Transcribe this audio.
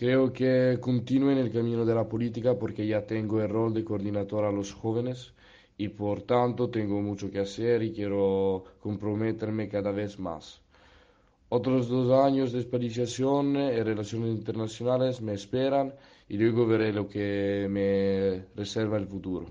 Creo que continúe en el camino de la política porque ya tengo el rol de coordinador a los jóvenes y por tanto tengo mucho que hacer y quiero comprometerme cada vez más. Otros dos años de especialización en relaciones internacionales me esperan y luego veré lo que me reserva el futuro.